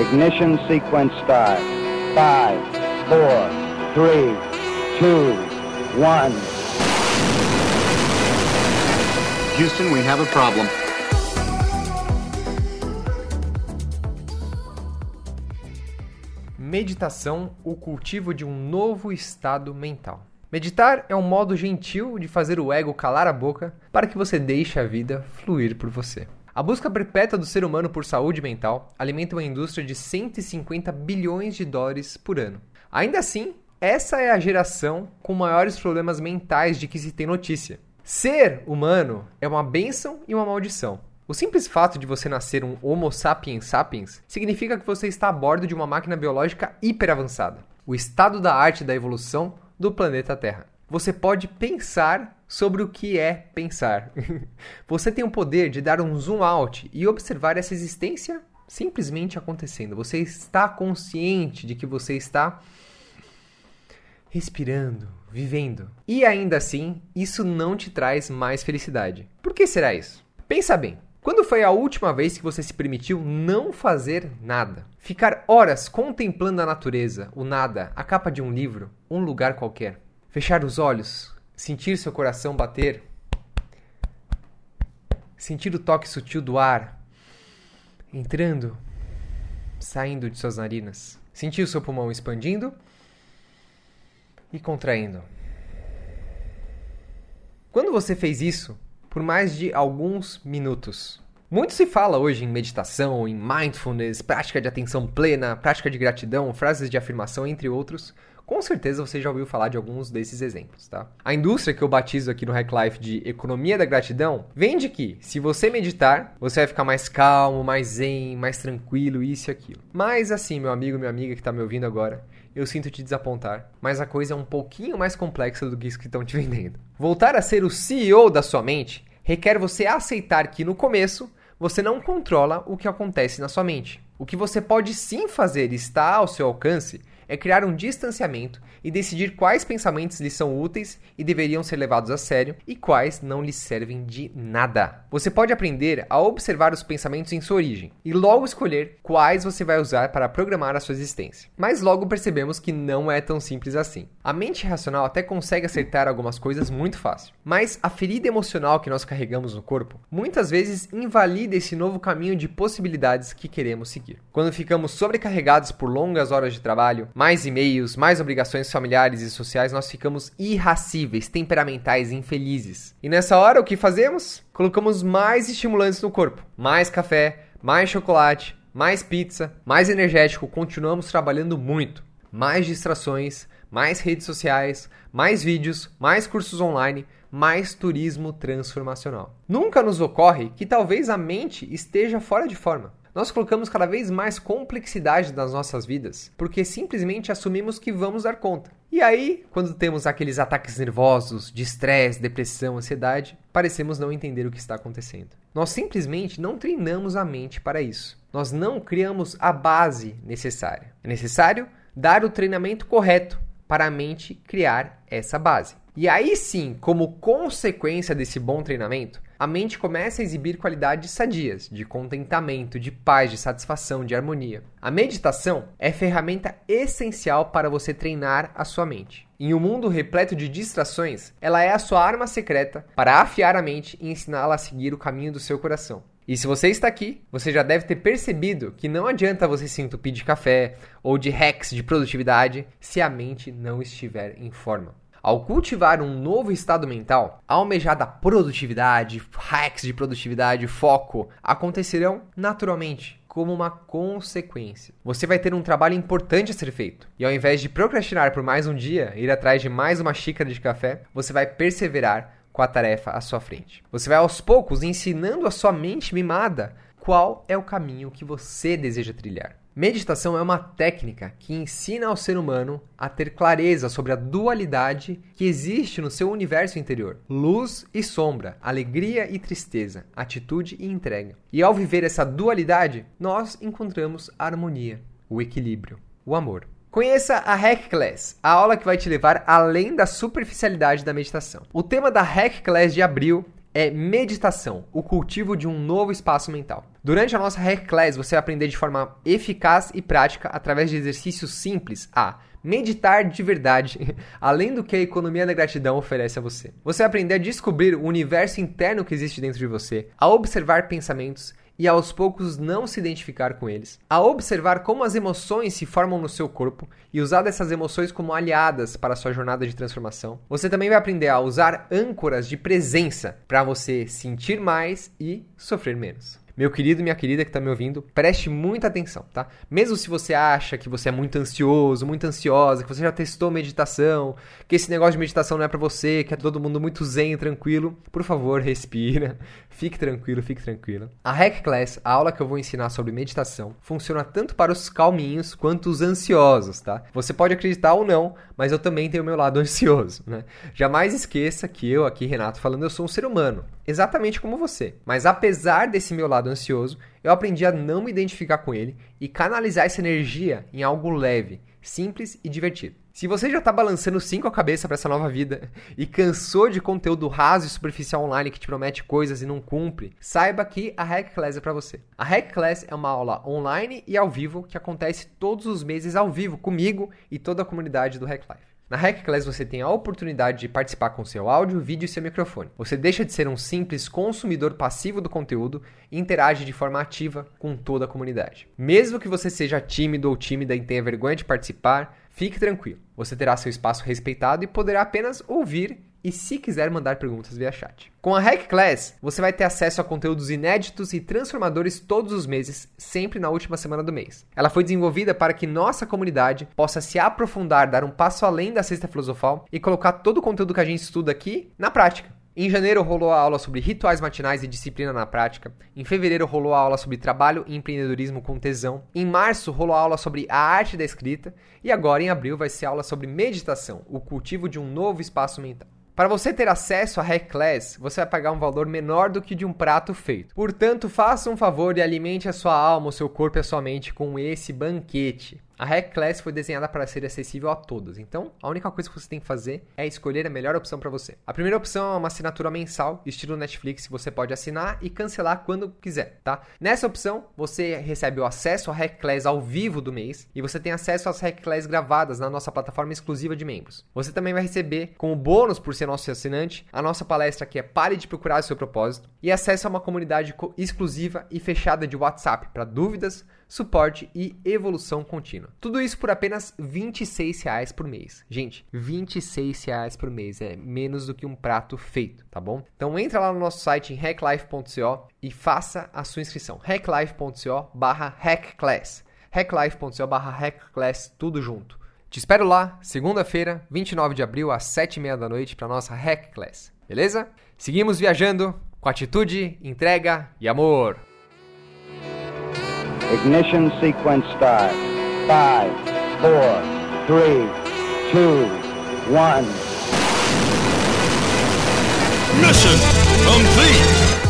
Ignition sequence start. Five, four, three, two, one. Houston, we have a problem. Meditação, o cultivo de um novo estado mental. Meditar é um modo gentil de fazer o ego calar a boca para que você deixe a vida fluir por você. A busca perpétua do ser humano por saúde mental alimenta uma indústria de 150 bilhões de dólares por ano. Ainda assim, essa é a geração com maiores problemas mentais de que se tem notícia. Ser humano é uma bênção e uma maldição. O simples fato de você nascer um Homo sapiens sapiens significa que você está a bordo de uma máquina biológica hiper avançada, o estado da arte da evolução do planeta Terra. Você pode pensar sobre o que é pensar. você tem o poder de dar um zoom out e observar essa existência simplesmente acontecendo. Você está consciente de que você está respirando, vivendo. E ainda assim, isso não te traz mais felicidade. Por que será isso? Pensa bem. Quando foi a última vez que você se permitiu não fazer nada? Ficar horas contemplando a natureza, o nada, a capa de um livro, um lugar qualquer. Fechar os olhos, sentir seu coração bater, sentir o toque sutil do ar entrando, saindo de suas narinas. Sentir o seu pulmão expandindo e contraindo. Quando você fez isso, por mais de alguns minutos. Muito se fala hoje em meditação, em mindfulness, prática de atenção plena, prática de gratidão, frases de afirmação, entre outros. Com certeza você já ouviu falar de alguns desses exemplos, tá? A indústria que eu batizo aqui no Hack Life de economia da gratidão vende que, se você meditar, você vai ficar mais calmo, mais zen, mais tranquilo, isso e aquilo. Mas assim, meu amigo, minha amiga que está me ouvindo agora, eu sinto te desapontar, mas a coisa é um pouquinho mais complexa do que isso que estão te vendendo. Voltar a ser o CEO da sua mente requer você aceitar que no começo você não controla o que acontece na sua mente. O que você pode sim fazer está ao seu alcance é criar um distanciamento e decidir quais pensamentos lhe são úteis e deveriam ser levados a sério e quais não lhe servem de nada. Você pode aprender a observar os pensamentos em sua origem e logo escolher quais você vai usar para programar a sua existência. Mas logo percebemos que não é tão simples assim. A mente racional até consegue acertar algumas coisas muito fácil, mas a ferida emocional que nós carregamos no corpo muitas vezes invalida esse novo caminho de possibilidades que queremos seguir. Quando ficamos sobrecarregados por longas horas de trabalho, mais e-mails, mais obrigações familiares e sociais, nós ficamos irracíveis, temperamentais, infelizes. E nessa hora, o que fazemos? Colocamos mais estimulantes no corpo: mais café, mais chocolate, mais pizza, mais energético. Continuamos trabalhando muito. Mais distrações, mais redes sociais, mais vídeos, mais cursos online, mais turismo transformacional. Nunca nos ocorre que talvez a mente esteja fora de forma. Nós colocamos cada vez mais complexidade nas nossas vidas porque simplesmente assumimos que vamos dar conta. E aí, quando temos aqueles ataques nervosos, de estresse, depressão, ansiedade, parecemos não entender o que está acontecendo. Nós simplesmente não treinamos a mente para isso. Nós não criamos a base necessária. É necessário dar o treinamento correto para a mente criar essa base. E aí sim, como consequência desse bom treinamento, a mente começa a exibir qualidades sadias, de contentamento, de paz, de satisfação, de harmonia. A meditação é ferramenta essencial para você treinar a sua mente. Em um mundo repleto de distrações, ela é a sua arma secreta para afiar a mente e ensiná-la a seguir o caminho do seu coração. E se você está aqui, você já deve ter percebido que não adianta você se entupir de café ou de hacks de produtividade se a mente não estiver em forma. Ao cultivar um novo estado mental, a almejada produtividade, hacks de produtividade, foco acontecerão naturalmente, como uma consequência. Você vai ter um trabalho importante a ser feito. E ao invés de procrastinar por mais um dia, ir atrás de mais uma xícara de café, você vai perseverar com a tarefa à sua frente. Você vai aos poucos ensinando a sua mente mimada qual é o caminho que você deseja trilhar. Meditação é uma técnica que ensina ao ser humano a ter clareza sobre a dualidade que existe no seu universo interior: luz e sombra, alegria e tristeza, atitude e entrega. E ao viver essa dualidade, nós encontramos a harmonia, o equilíbrio, o amor. Conheça a Hack Class, a aula que vai te levar além da superficialidade da meditação. O tema da Hack Class de abril é meditação, o cultivo de um novo espaço mental. Durante a nossa Hack Class, você vai aprender de forma eficaz e prática, através de exercícios simples, a meditar de verdade, além do que a economia da gratidão oferece a você. Você vai aprender a descobrir o universo interno que existe dentro de você, a observar pensamentos e aos poucos não se identificar com eles, a observar como as emoções se formam no seu corpo e usar dessas emoções como aliadas para a sua jornada de transformação. Você também vai aprender a usar âncoras de presença para você sentir mais e sofrer menos. Meu querido minha querida que está me ouvindo, preste muita atenção, tá? Mesmo se você acha que você é muito ansioso, muito ansiosa, que você já testou meditação, que esse negócio de meditação não é para você, que é todo mundo muito zen, tranquilo, por favor, respira. Fique tranquilo, fique tranquilo. A Hack Class, a aula que eu vou ensinar sobre meditação, funciona tanto para os calminhos quanto os ansiosos, tá? Você pode acreditar ou não, mas eu também tenho o meu lado ansioso, né? Jamais esqueça que eu aqui, Renato, falando, eu sou um ser humano, exatamente como você. Mas apesar desse meu lado ansioso, eu aprendi a não me identificar com ele e canalizar essa energia em algo leve, simples e divertido. Se você já está balançando cinco a cabeça para essa nova vida e cansou de conteúdo raso e superficial online que te promete coisas e não cumpre, saiba que a Hack Class é para você. A Hack Class é uma aula online e ao vivo que acontece todos os meses ao vivo comigo e toda a comunidade do Hack Life. Na Hack Class você tem a oportunidade de participar com seu áudio, vídeo e seu microfone. Você deixa de ser um simples consumidor passivo do conteúdo e interage de forma ativa com toda a comunidade. Mesmo que você seja tímido ou tímida e tenha vergonha de participar, fique tranquilo. Você terá seu espaço respeitado e poderá apenas ouvir e se quiser mandar perguntas via chat. Com a Hack Class, você vai ter acesso a conteúdos inéditos e transformadores todos os meses, sempre na última semana do mês. Ela foi desenvolvida para que nossa comunidade possa se aprofundar, dar um passo além da cesta filosofal e colocar todo o conteúdo que a gente estuda aqui na prática. Em janeiro rolou a aula sobre rituais matinais e disciplina na prática. Em fevereiro rolou a aula sobre trabalho e empreendedorismo com tesão. Em março rolou a aula sobre a arte da escrita. E agora em abril vai ser aula sobre meditação, o cultivo de um novo espaço mental. Para você ter acesso a Hack Class, você vai pagar um valor menor do que de um prato feito. Portanto, faça um favor e alimente a sua alma, o seu corpo e a sua mente com esse banquete. A Hack Class foi desenhada para ser acessível a todos, então a única coisa que você tem que fazer é escolher a melhor opção para você. A primeira opção é uma assinatura mensal, estilo Netflix, que você pode assinar e cancelar quando quiser, tá? Nessa opção, você recebe o acesso à Hack Class ao vivo do mês e você tem acesso às Hack Class gravadas na nossa plataforma exclusiva de membros. Você também vai receber, como bônus por ser nosso assinante, a nossa palestra que é Pare de Procurar o Seu Propósito e acesso a uma comunidade exclusiva e fechada de WhatsApp para dúvidas, suporte e evolução contínua. Tudo isso por apenas R$ 26 por mês. Gente, R$ 26 por mês é menos do que um prato feito, tá bom? Então entra lá no nosso site em hacklife.co e faça a sua inscrição. hacklife.co barra hackclass hacklife.co barra hackclass, tudo junto. Te espero lá, segunda-feira, 29 de abril, às 7h30 da noite, para nossa Hack Class, beleza? Seguimos viajando com atitude, entrega e amor. Ignition sequence start. Five, four, three, two, one. Mission complete.